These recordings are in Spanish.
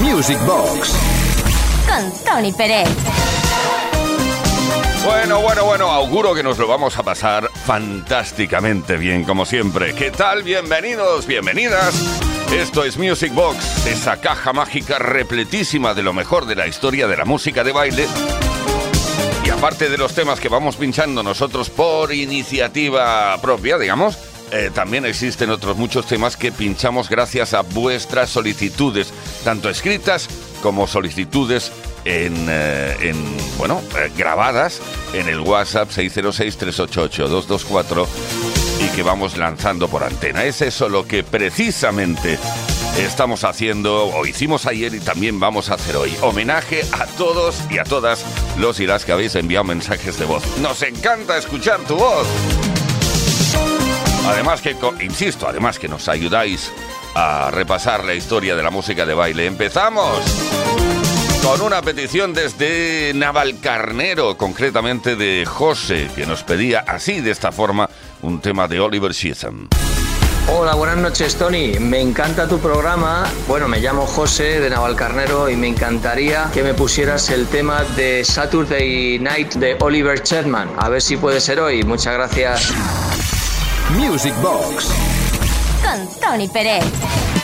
Music Box con Tony Pérez. Bueno, bueno, bueno, auguro que nos lo vamos a pasar fantásticamente bien, como siempre. ¿Qué tal? Bienvenidos, bienvenidas. Esto es Music Box, esa caja mágica repletísima de lo mejor de la historia de la música de baile. Y aparte de los temas que vamos pinchando nosotros por iniciativa propia, digamos, eh, también existen otros muchos temas que pinchamos gracias a vuestras solicitudes, tanto escritas como solicitudes en, eh, bueno, eh, grabadas en el WhatsApp 606-388-224 y que vamos lanzando por antena. Es eso lo que precisamente estamos haciendo o hicimos ayer y también vamos a hacer hoy. Homenaje a todos y a todas los las que habéis enviado mensajes de voz. Nos encanta escuchar tu voz. Además que, insisto, además que nos ayudáis a repasar la historia de la música de baile. ¡Empezamos! Con una petición desde Navalcarnero, concretamente de José, que nos pedía así, de esta forma, un tema de Oliver Sheatham. Hola, buenas noches Tony. Me encanta tu programa. Bueno, me llamo José de Navalcarnero y me encantaría que me pusieras el tema de Saturday Night de Oliver Chetman. A ver si puede ser hoy. Muchas gracias. Music Box. Con Tony Pérez.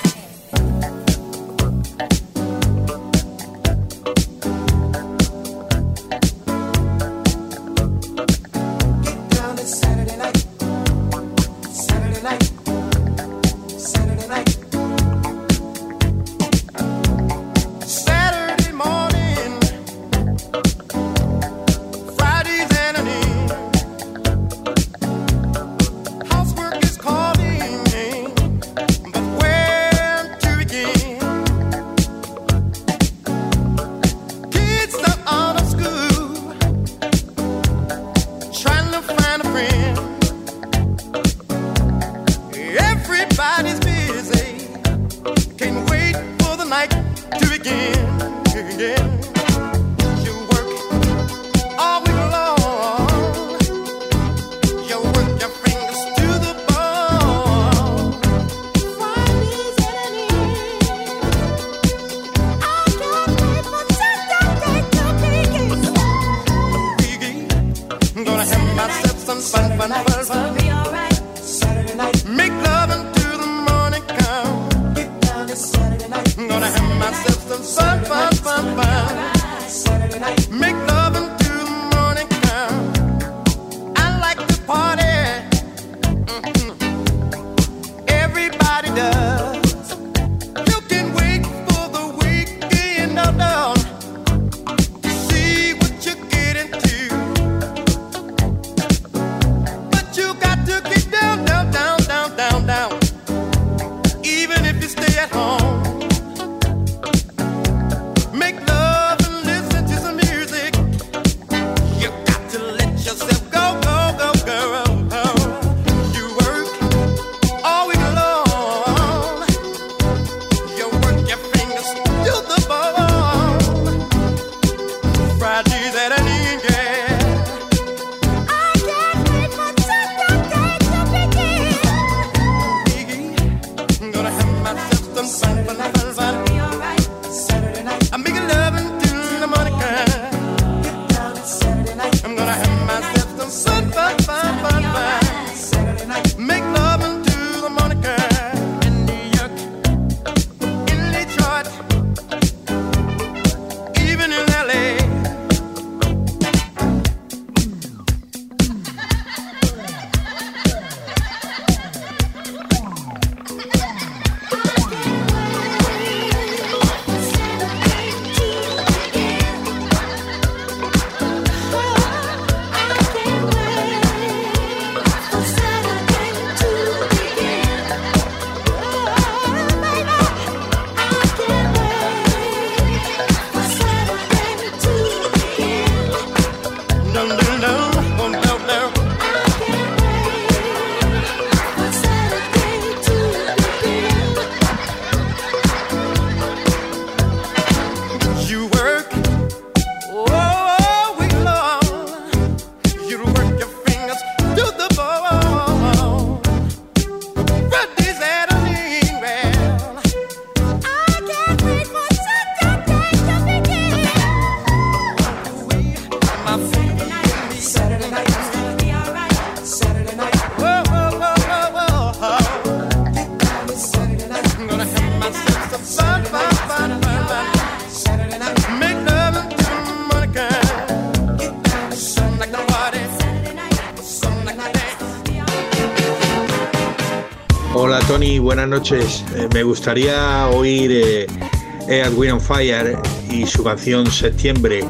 Tony, buenas noches. Eh, me gustaría oír eh, Wind on Fire y su canción Septiembre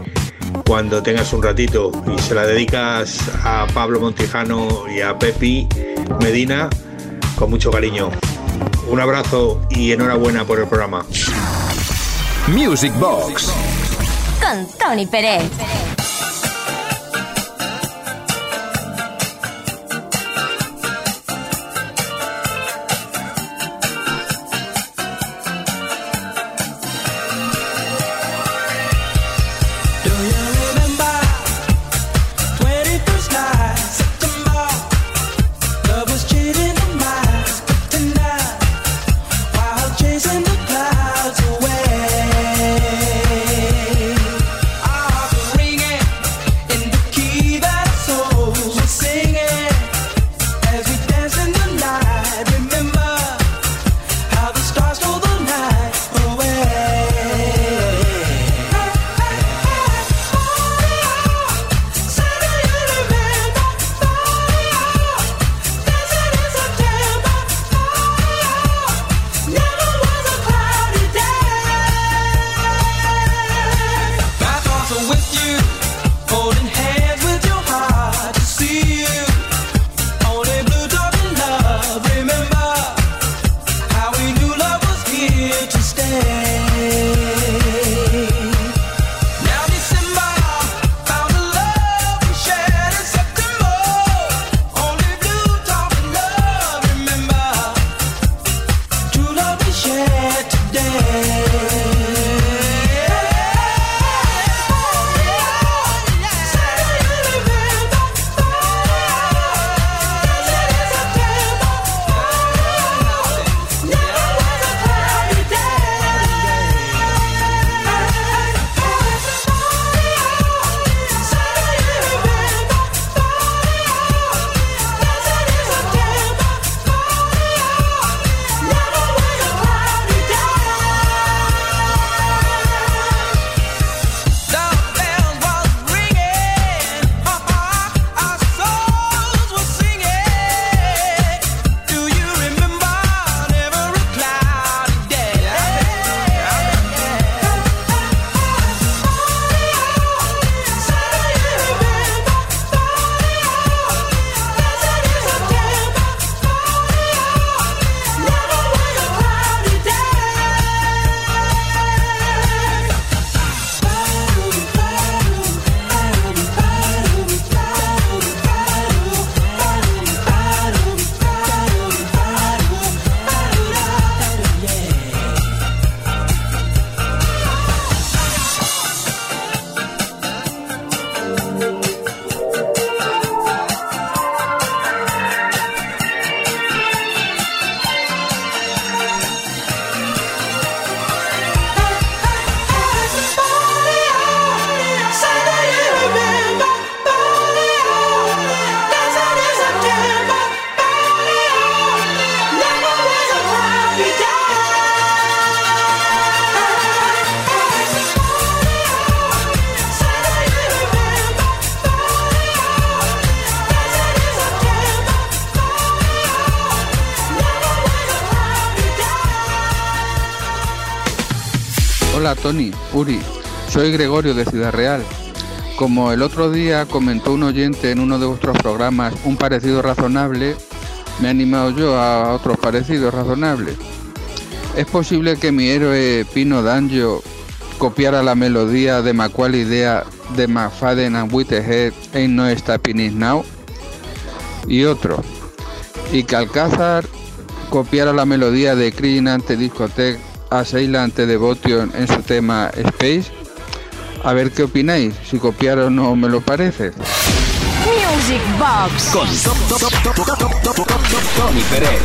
cuando tengas un ratito y se la dedicas a Pablo Montijano y a Pepi Medina con mucho cariño. Un abrazo y enhorabuena por el programa. Music Box. Con Tony Pérez. to stay. Hola Tony, Uri, soy Gregorio de Ciudad Real. Como el otro día comentó un oyente en uno de vuestros programas un parecido razonable, me he animado yo a otros parecidos razonables. ¿Es posible que mi héroe Pino Danjo copiara la melodía de Macual Idea de McFadden and Whitehead en No Stopping It Now? Y otro, y que Alcázar copiara la melodía de Clean ante Discotech a ante Devotion en su tema Space. A ver qué opináis, si copiaron o no me lo parece. Music Box. Con Tony Pérez.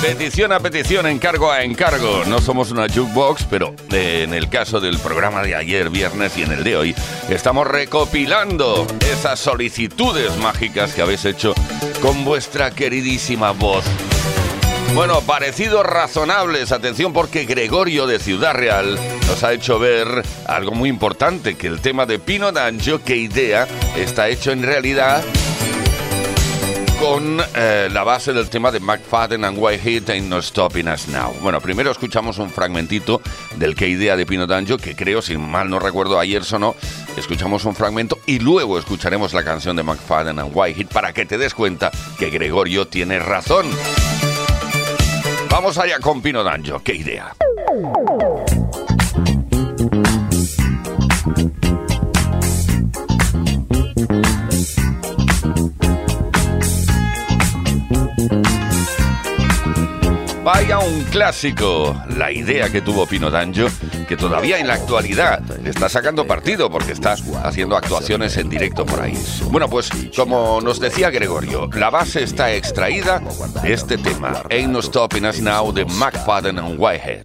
Petición a petición, encargo a encargo. No somos una jukebox, pero eh, en el caso del programa de ayer, viernes y en el de hoy, estamos recopilando esas solicitudes mágicas que habéis hecho con vuestra queridísima voz. Bueno, parecidos razonables, atención porque Gregorio de Ciudad Real nos ha hecho ver algo muy importante, que el tema de Pino D'Angio, que idea, está hecho en realidad con eh, la base del tema de McFadden and Whitehead Ain't No Stopping Us Now. Bueno, primero escuchamos un fragmentito del que idea de Pino D'Angio, que creo, si mal no recuerdo, ayer sonó. Escuchamos un fragmento y luego escucharemos la canción de McFadden and Whitehead para que te des cuenta que Gregorio tiene razón. Vamos allá con Pino D'Angio, qué idea. Vaya un clásico, la idea que tuvo Pino D'Angio, que todavía en la actualidad está sacando partido porque está haciendo actuaciones en directo por ahí. Bueno, pues como nos decía Gregorio, la base está extraída de este tema, Ain't No Stopping Us Now de McFadden and Whitehead.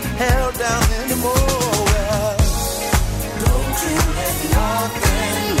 held down anymore. Well, don't you let nothing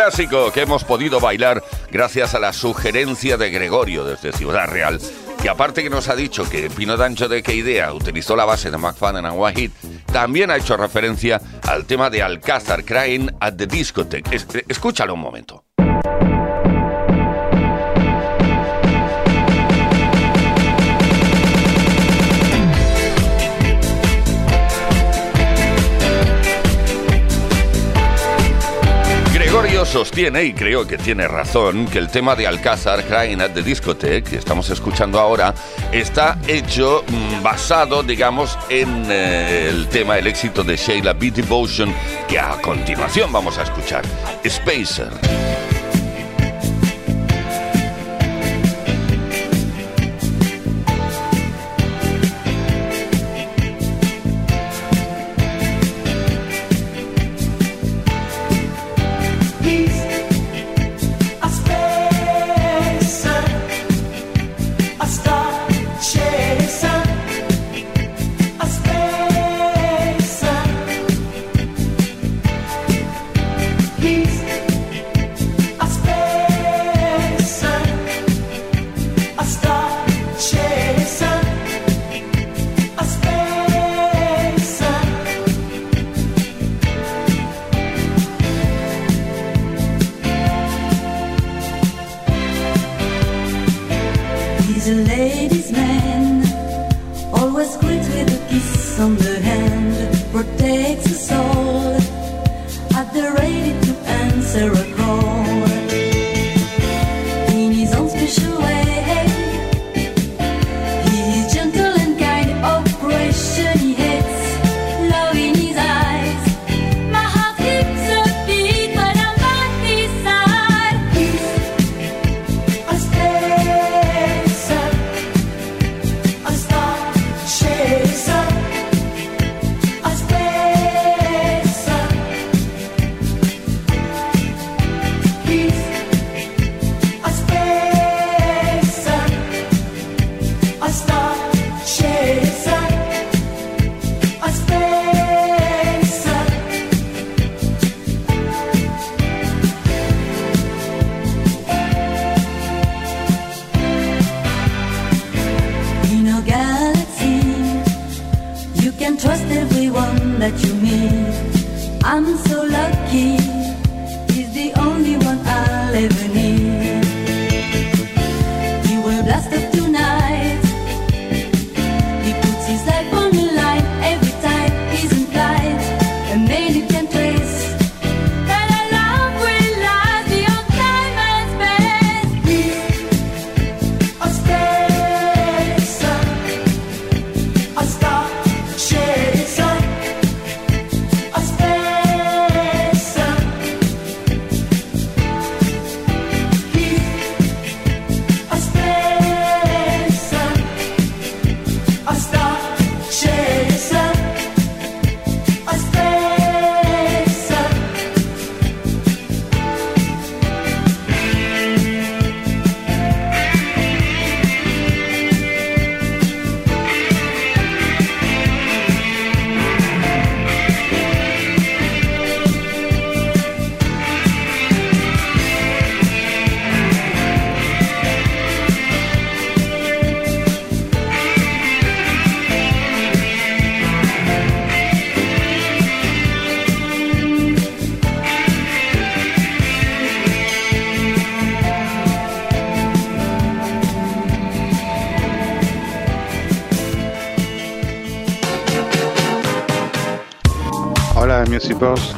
clásico que hemos podido bailar gracias a la sugerencia de Gregorio desde Ciudad Real, que aparte que nos ha dicho que Pino Dancho de qué idea utilizó la base de McFadden and Wahid, también ha hecho referencia al tema de Alcázar Crying at the Discotheque. escúchalo un momento. Sostiene, y creo que tiene razón, que el tema de Alcázar, Crying at the que estamos escuchando ahora, está hecho mm, basado, digamos, en eh, el tema, el éxito de Sheila B. Devotion, que a continuación vamos a escuchar, Spacer.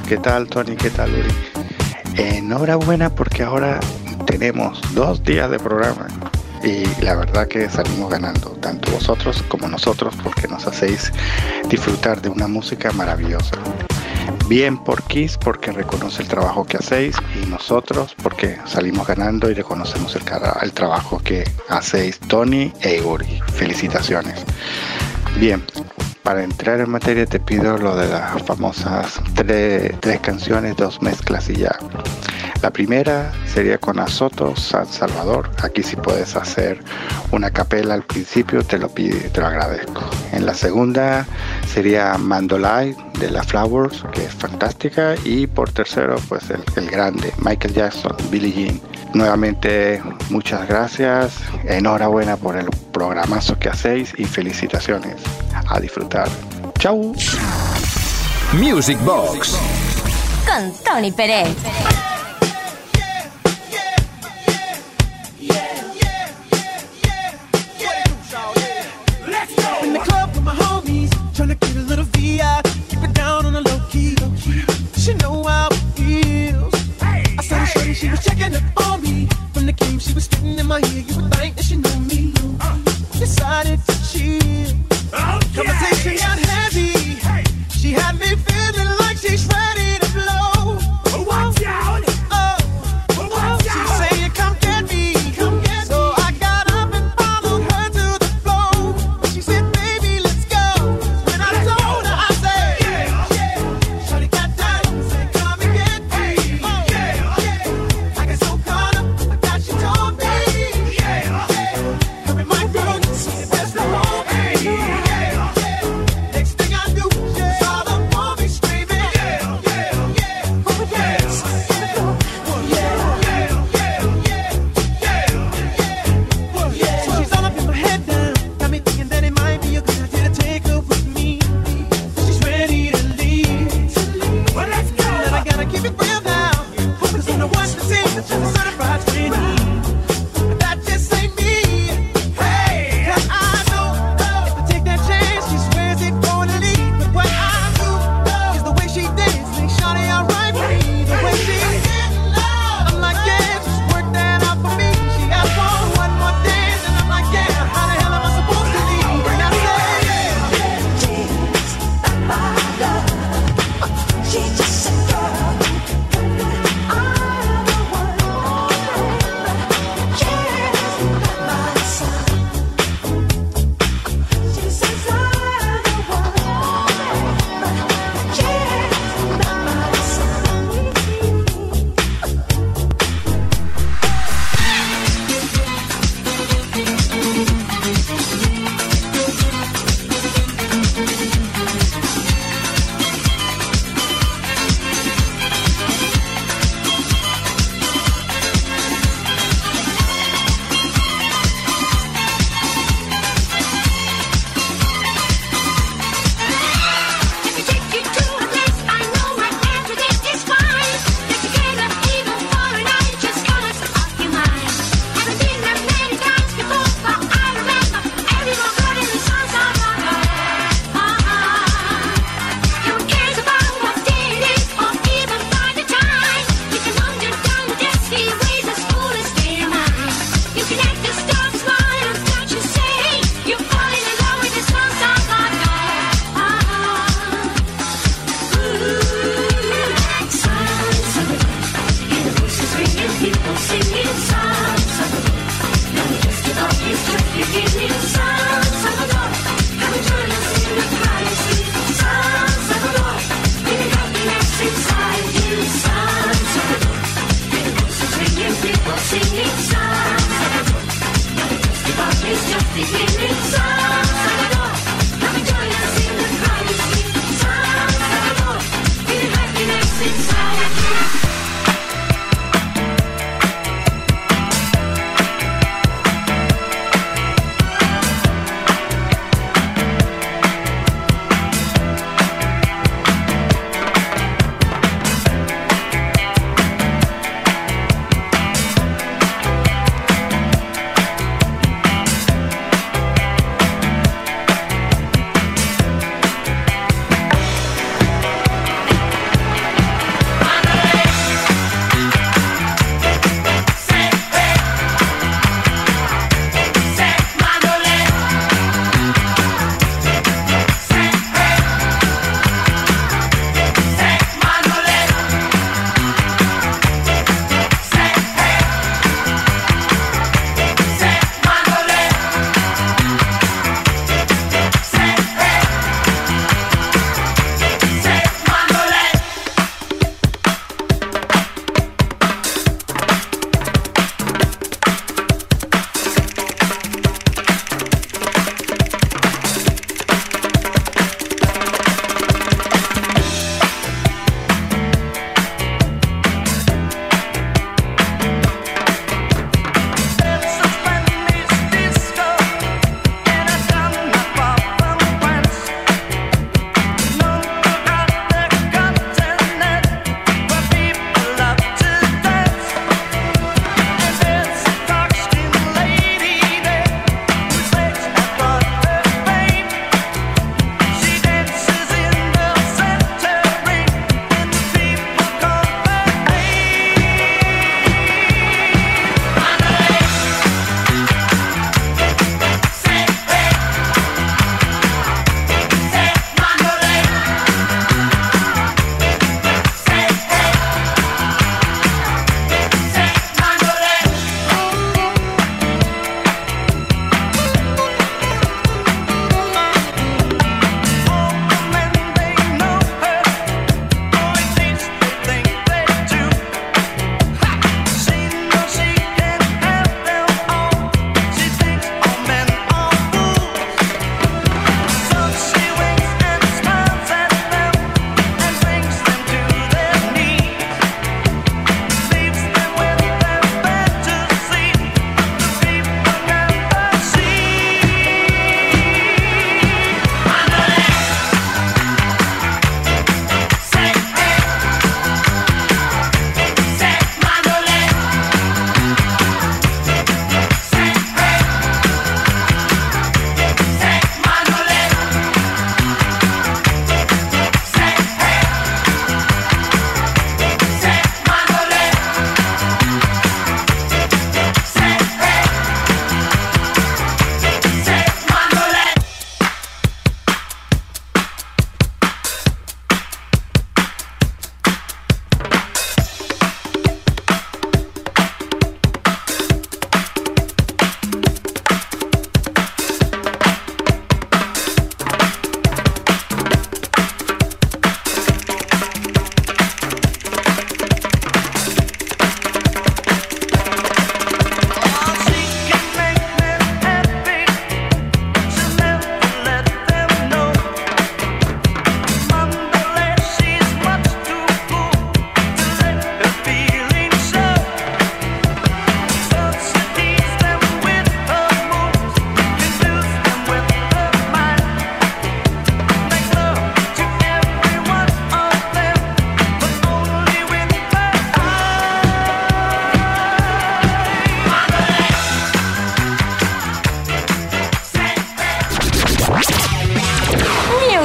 ¿Qué tal Tony? ¿Qué tal Uri? Enhorabuena porque ahora tenemos dos días de programa y la verdad que salimos ganando, tanto vosotros como nosotros, porque nos hacéis disfrutar de una música maravillosa. Bien por Kiss porque reconoce el trabajo que hacéis y nosotros porque salimos ganando y reconocemos el, el trabajo que hacéis Tony e Uri. Felicitaciones. Bien, para entrar en materia te pido lo de las famosas tres, canciones, dos mezclas y ya. La primera sería con Azoto San Salvador. Aquí si puedes hacer una capela al principio, te lo pido te lo agradezco. En la segunda sería Mandolay de la Flowers, que es fantástica. Y por tercero, pues el, el grande, Michael Jackson, Billie Jean. Nuevamente, muchas gracias. Enhorabuena por el programazo que hacéis y felicitaciones. A disfrutar. Chau. Music Box. Con Tony Pérez. The the. She know how it feels. I saw the shorty, she was checking. From she was spitting in my ear. You would think that she knew me. Decided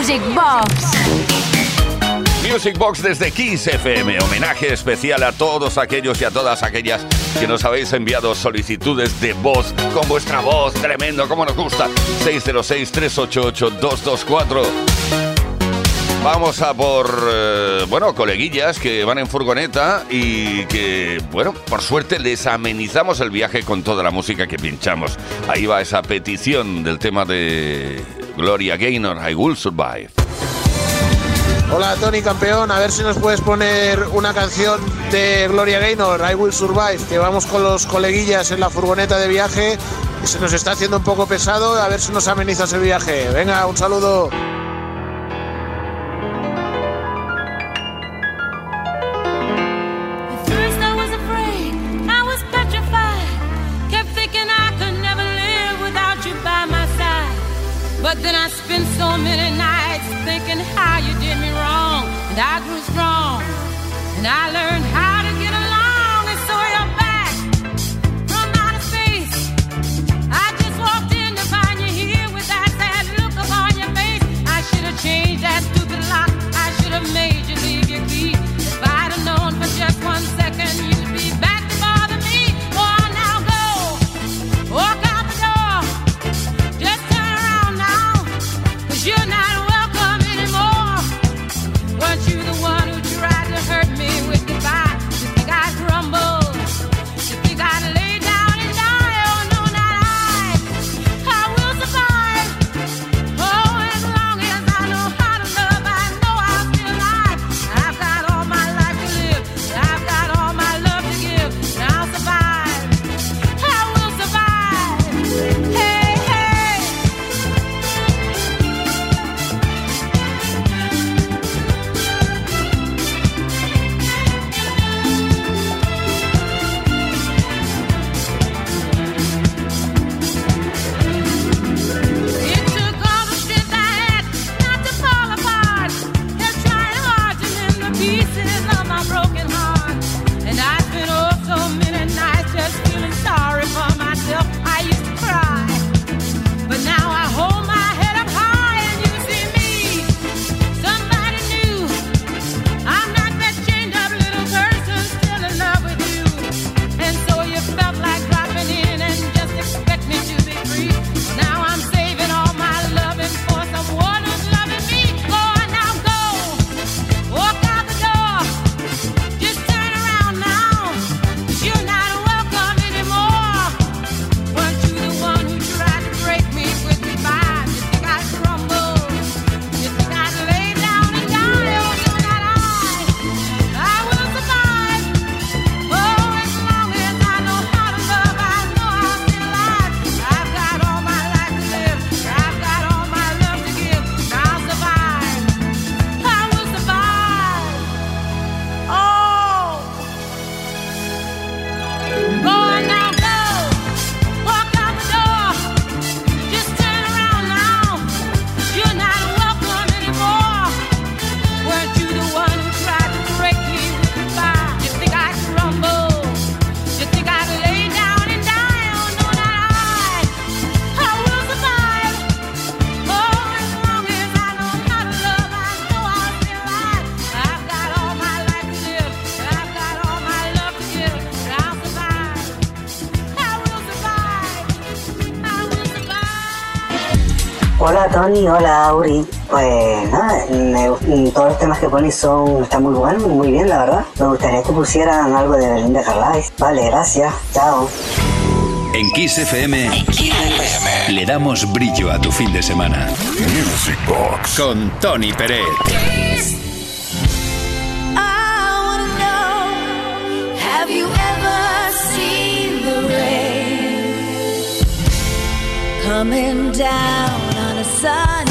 Music Box. Music Box desde 15 FM, homenaje especial a todos aquellos y a todas aquellas que nos habéis enviado solicitudes de voz con vuestra voz, tremendo, como nos gusta. 606-388-224. Vamos a por, eh, bueno, coleguillas que van en furgoneta y que, bueno, por suerte les amenizamos el viaje con toda la música que pinchamos. Ahí va esa petición del tema de Gloria Gaynor, I Will Survive. Hola Tony campeón, a ver si nos puedes poner una canción de Gloria Gaynor, I Will Survive, que vamos con los coleguillas en la furgoneta de viaje, se nos está haciendo un poco pesado, a ver si nos amenizas el viaje. Venga, un saludo. and I grew strong and I learned Tony, hola Auri. Pues nada, mm, todos los temas que pones son, están muy buenos, muy bien la verdad. Me gustaría que pusieran algo de Belinda Carlisle. Vale, gracias, chao. En Kiss FM le damos brillo a tu fin de semana. Music Box con Tony Pérez. Coming down sun.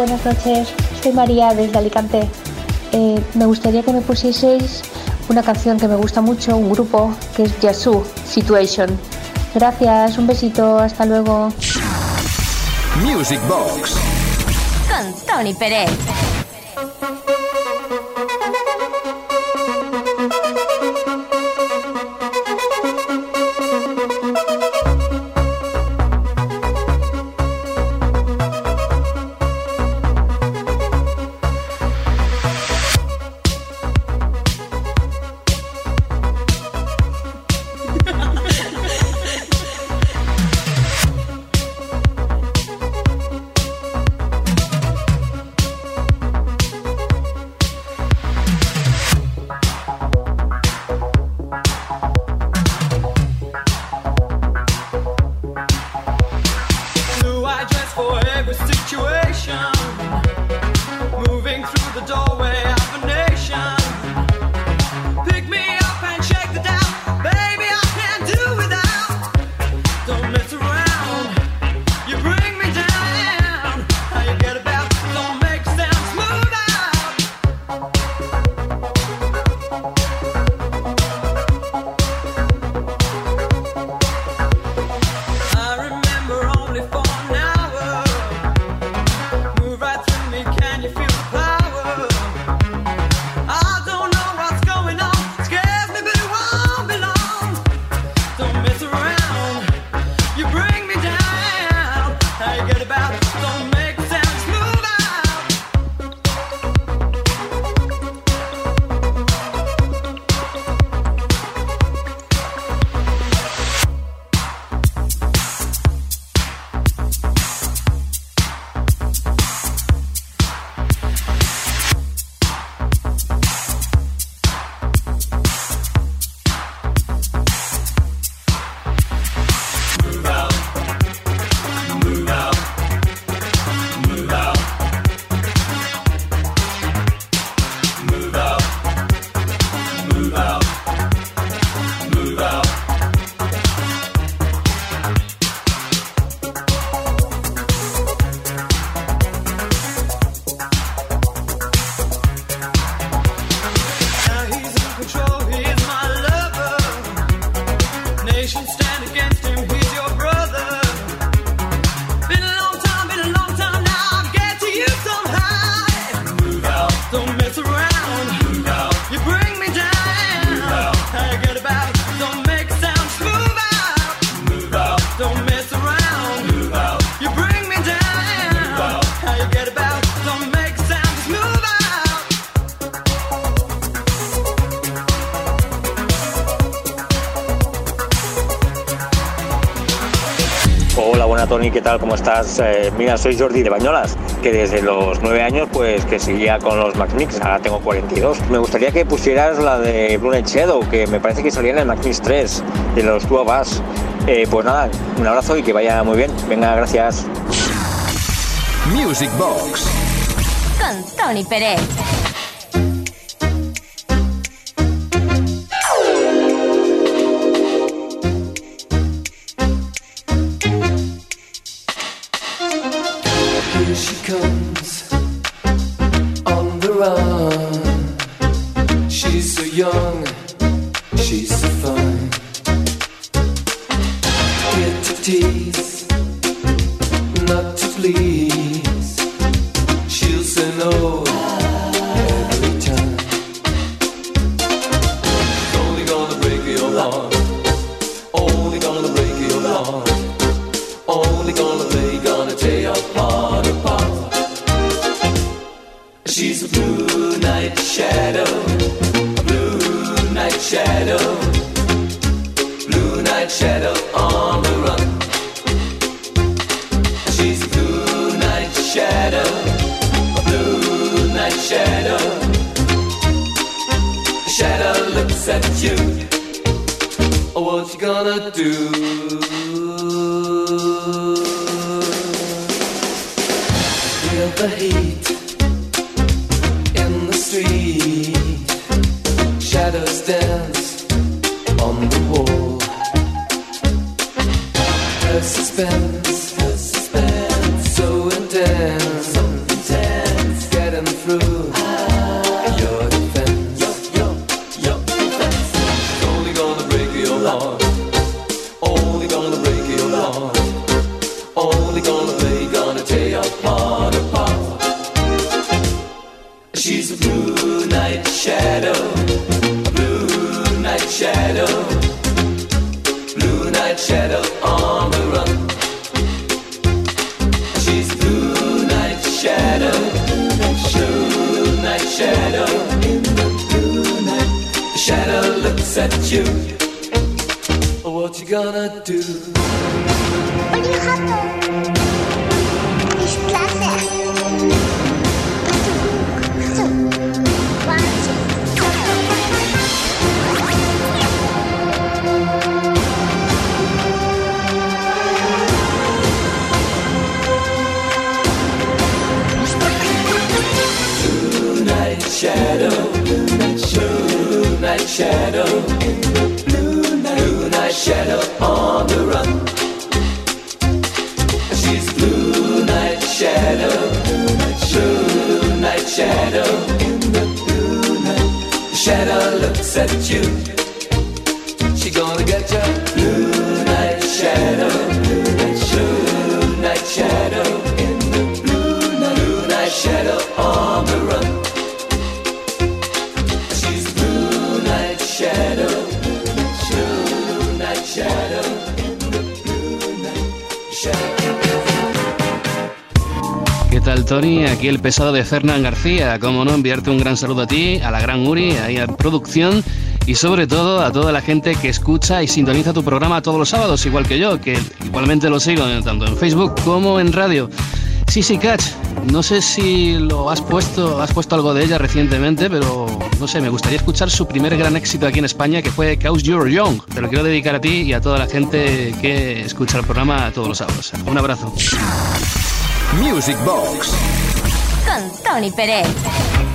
Buenas noches. Soy María desde Alicante. Eh, me gustaría que me pusieseis una canción que me gusta mucho, un grupo que es Yasu, Situation. Gracias, un besito, hasta luego. Music Box. Con Tony Pérez. ¿Qué tal? ¿Cómo estás? Eh, mira, soy Jordi de Bañolas, que desde los 9 años pues que seguía con los Mac Mix, ahora tengo 42. Me gustaría que pusieras la de Blue Night Shadow, que me parece que salía en el Mac Mix 3, de los Two of Us. Eh, pues nada, un abrazo y que vaya muy bien. Venga, gracias. Music Box. Con Tony Pérez. Shadow, blue night shadow on the run. She's a blue night shadow, a blue night shadow. Shadow looks at you. Oh, what you gonna do? Feel the heat Dance on the wall. Her suspense, night shadow, blue night shadow on the run. She's blue night shadow, blue night shadow, blue night shadow looks at you. Tony? Aquí el pesado de Fernán García. Como no, enviarte un gran saludo a ti, a la gran Uri, ahí a producción y sobre todo a toda la gente que escucha y sintoniza tu programa todos los sábados, igual que yo, que igualmente lo sigo eh, tanto en Facebook como en radio. Sí, sí, Catch. No sé si lo has puesto, has puesto algo de ella recientemente, pero no sé, me gustaría escuchar su primer gran éxito aquí en España, que fue Cause You're Young. Te lo quiero dedicar a ti y a toda la gente que escucha el programa todos los sábados. Un abrazo. Music Box Con Tony Pérez.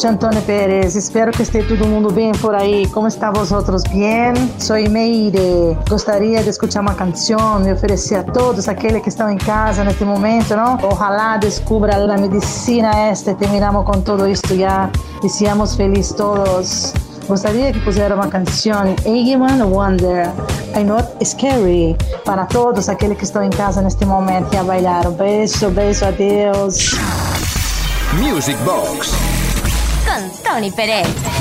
noite, Antônio Pérez. Espero que esteja todo mundo bem por aí. Como está vosotros? Bem? Sou Meire. Gostaria de escutar uma canção e oferecer a todos aqueles que estão em casa neste momento, não? Ojalá descubra a medicina esta. Terminamos com tudo isto já e sejamos felizes todos. Gostaria que pusiera uma canção Eggman Wonder, I'm Not Scary, para todos aqueles que estão em casa neste momento e a bailar. Um beijo, beijo, adeus. Music Box. Tony Pérez.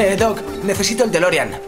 Eh, Doc, Necesito el DeLorean.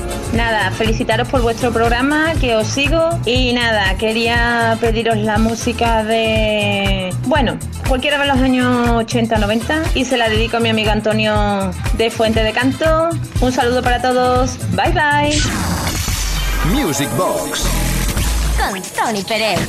Nada, felicitaros por vuestro programa, que os sigo. Y nada, quería pediros la música de. Bueno, cualquiera de los años 80-90. Y se la dedico a mi amigo Antonio de Fuente de Canto. Un saludo para todos. Bye bye. Music Box. Con Tony Pérez.